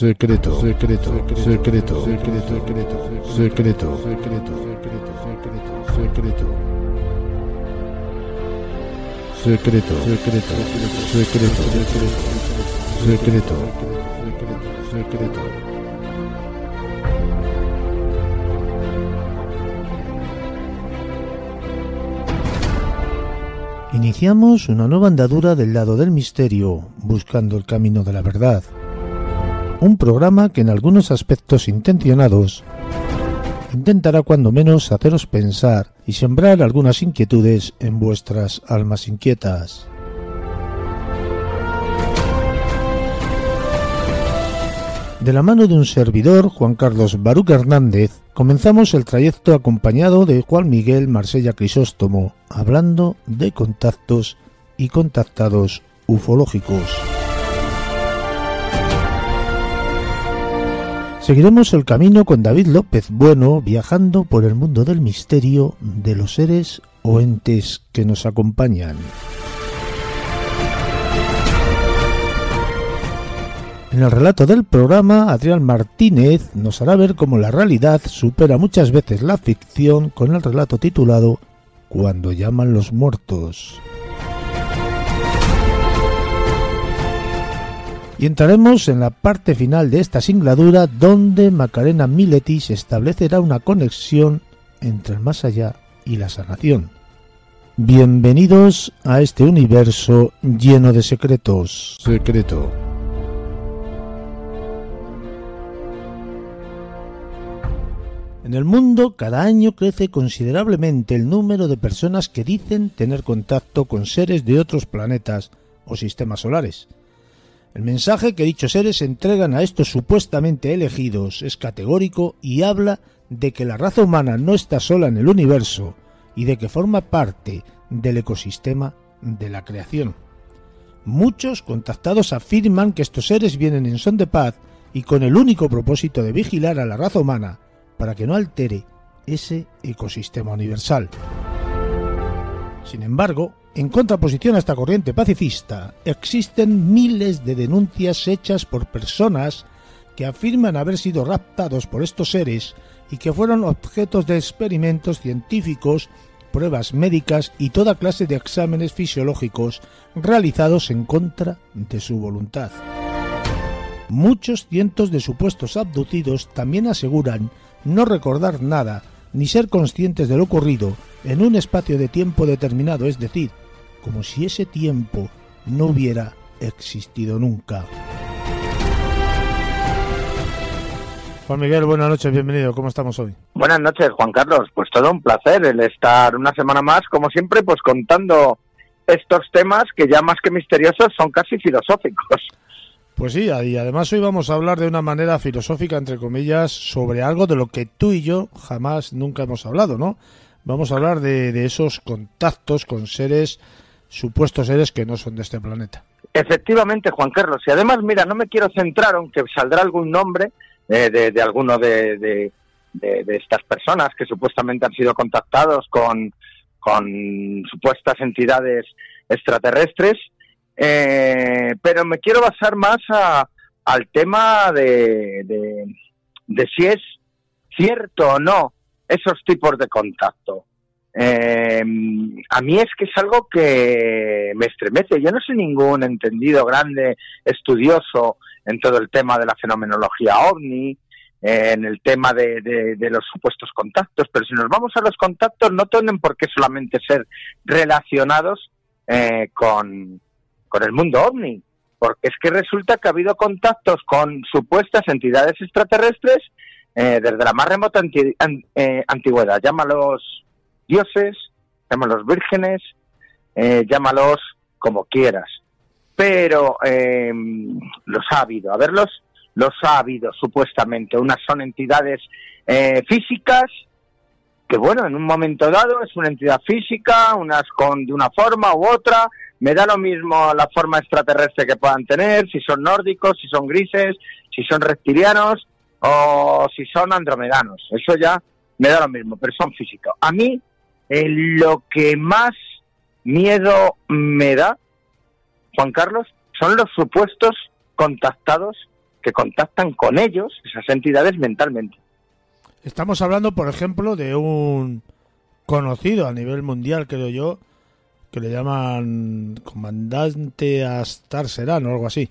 secreto, secreto, secreto, secreto, secreto, secreto, secreto, secreto, secreto, secreto, secreto, secreto, secreto, secreto, secreto. Iniciamos una nueva andadura del lado del misterio, buscando el camino de la verdad un programa que en algunos aspectos intencionados intentará cuando menos haceros pensar y sembrar algunas inquietudes en vuestras almas inquietas. De la mano de un servidor, Juan Carlos Baruch Hernández, comenzamos el trayecto acompañado de Juan Miguel Marsella Crisóstomo, hablando de contactos y contactados ufológicos. Seguiremos el camino con David López Bueno viajando por el mundo del misterio de los seres o entes que nos acompañan. En el relato del programa, Adrián Martínez nos hará ver cómo la realidad supera muchas veces la ficción con el relato titulado Cuando llaman los muertos. Y entraremos en la parte final de esta singladura donde Macarena Miletis establecerá una conexión entre el más allá y la sanación. Bienvenidos a este universo lleno de secretos. Secreto. En el mundo cada año crece considerablemente el número de personas que dicen tener contacto con seres de otros planetas o sistemas solares. El mensaje que dichos seres entregan a estos supuestamente elegidos es categórico y habla de que la raza humana no está sola en el universo y de que forma parte del ecosistema de la creación. Muchos contactados afirman que estos seres vienen en son de paz y con el único propósito de vigilar a la raza humana para que no altere ese ecosistema universal. Sin embargo, en contraposición a esta corriente pacifista, existen miles de denuncias hechas por personas que afirman haber sido raptados por estos seres y que fueron objetos de experimentos científicos, pruebas médicas y toda clase de exámenes fisiológicos realizados en contra de su voluntad. Muchos cientos de supuestos abducidos también aseguran no recordar nada ni ser conscientes de lo ocurrido en un espacio de tiempo determinado, es decir, como si ese tiempo no hubiera existido nunca. Juan Miguel, buenas noches, bienvenido. ¿Cómo estamos hoy? Buenas noches, Juan Carlos. Pues todo un placer el estar una semana más, como siempre, pues contando estos temas que ya más que misteriosos son casi filosóficos. Pues sí, y además hoy vamos a hablar de una manera filosófica, entre comillas, sobre algo de lo que tú y yo jamás nunca hemos hablado, ¿no? Vamos a hablar de, de esos contactos con seres supuestos seres que no son de este planeta. Efectivamente, Juan Carlos. Y además, mira, no me quiero centrar, aunque saldrá algún nombre eh, de, de, alguno de, de, estas personas que supuestamente han sido contactados con, con supuestas entidades extraterrestres, eh, pero me quiero basar más a, al tema de, de si es cierto o no esos tipos de contacto. Eh, a mí es que es algo que me estremece. Yo no soy ningún entendido grande, estudioso en todo el tema de la fenomenología ovni, eh, en el tema de, de, los supuestos contactos, pero si nos vamos a los contactos no tienen por qué solamente ser relacionados eh, con, con el mundo ovni, porque es que resulta que ha habido contactos con supuestas entidades extraterrestres eh, desde la más remota antigüedad, llámalos dioses, llámalos vírgenes, eh, llámalos como quieras. Pero eh, los ha habido, a verlos, los ha habido supuestamente. Unas son entidades eh, físicas, que bueno, en un momento dado es una entidad física, unas con de una forma u otra, me da lo mismo la forma extraterrestre que puedan tener, si son nórdicos, si son grises, si son reptilianos o si son andromedanos. Eso ya me da lo mismo, pero son físicos. A mí eh, lo que más miedo me da, Juan Carlos, son los supuestos contactados que contactan con ellos, esas entidades, mentalmente. Estamos hablando, por ejemplo, de un conocido a nivel mundial, creo yo, que le llaman comandante Astar Serán o algo así.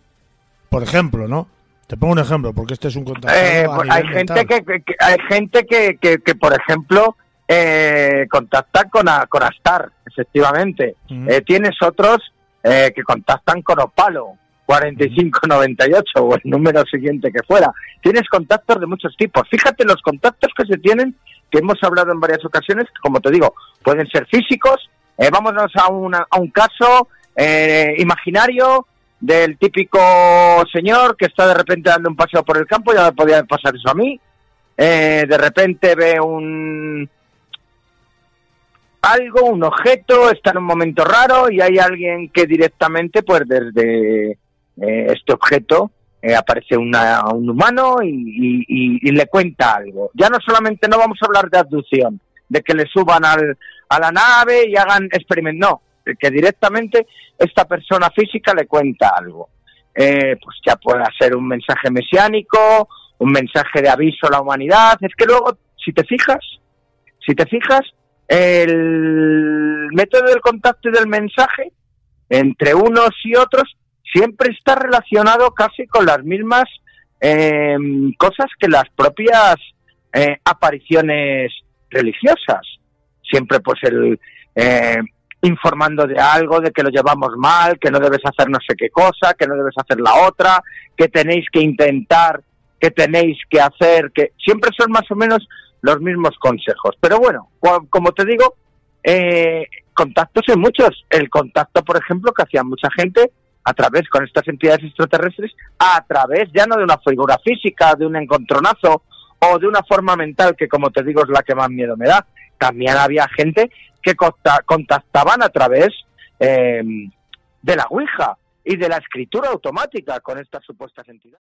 Por ejemplo, ¿no? Te pongo un ejemplo, porque este es un contacto. Eh, pues hay, gente que, hay gente que, que, por ejemplo, eh, contacta con, con Astar, efectivamente. Eh, tienes otros eh, que contactan con Opalo, 4598 o el número siguiente que fuera. Tienes contactos de muchos tipos. Fíjate los contactos que se tienen, que hemos hablado en varias ocasiones, que como te digo, pueden ser físicos. Eh, vámonos a, una, a un caso eh, imaginario del típico señor que está de repente dando un paseo por el campo, ya me podía pasar eso a mí. Eh, de repente ve un, algo, un objeto, está en un momento raro y hay alguien que directamente, pues desde eh, este objeto, eh, aparece un humano y, le cuenta algo. Ya no solamente no vamos a hablar de abducción, de que le suban al, a la nave y hagan experimentos, no, que directamente esta persona física le cuenta algo. Eh, pues ya puede ser un mensaje mesiánico, un mensaje de aviso a la humanidad. Es que luego, si te fijas, si te fijas, el método del contacto y del mensaje entre unos y otros siempre está relacionado casi con las mismas em, cosas que las propias eh, apariciones religiosas. Siempre pues el eh, informando de algo, de que lo llevamos mal, que no debes hacer no sé qué cosa, que no debes hacer la otra, que tenéis que intentar, que tenéis que hacer, que siempre son más o menos los mismos consejos. Pero bueno, como te digo, eh, contactos hay muchos. El contacto, por ejemplo, que hacía mucha gente a través con estas entidades extraterrestres, a través ya no de una figura física, de un encontronazo o de una forma mental que, como te digo, es la que más miedo me da. También había gente que contactaban a través eh, de la Ouija y de la escritura automática con estas supuestas entidades.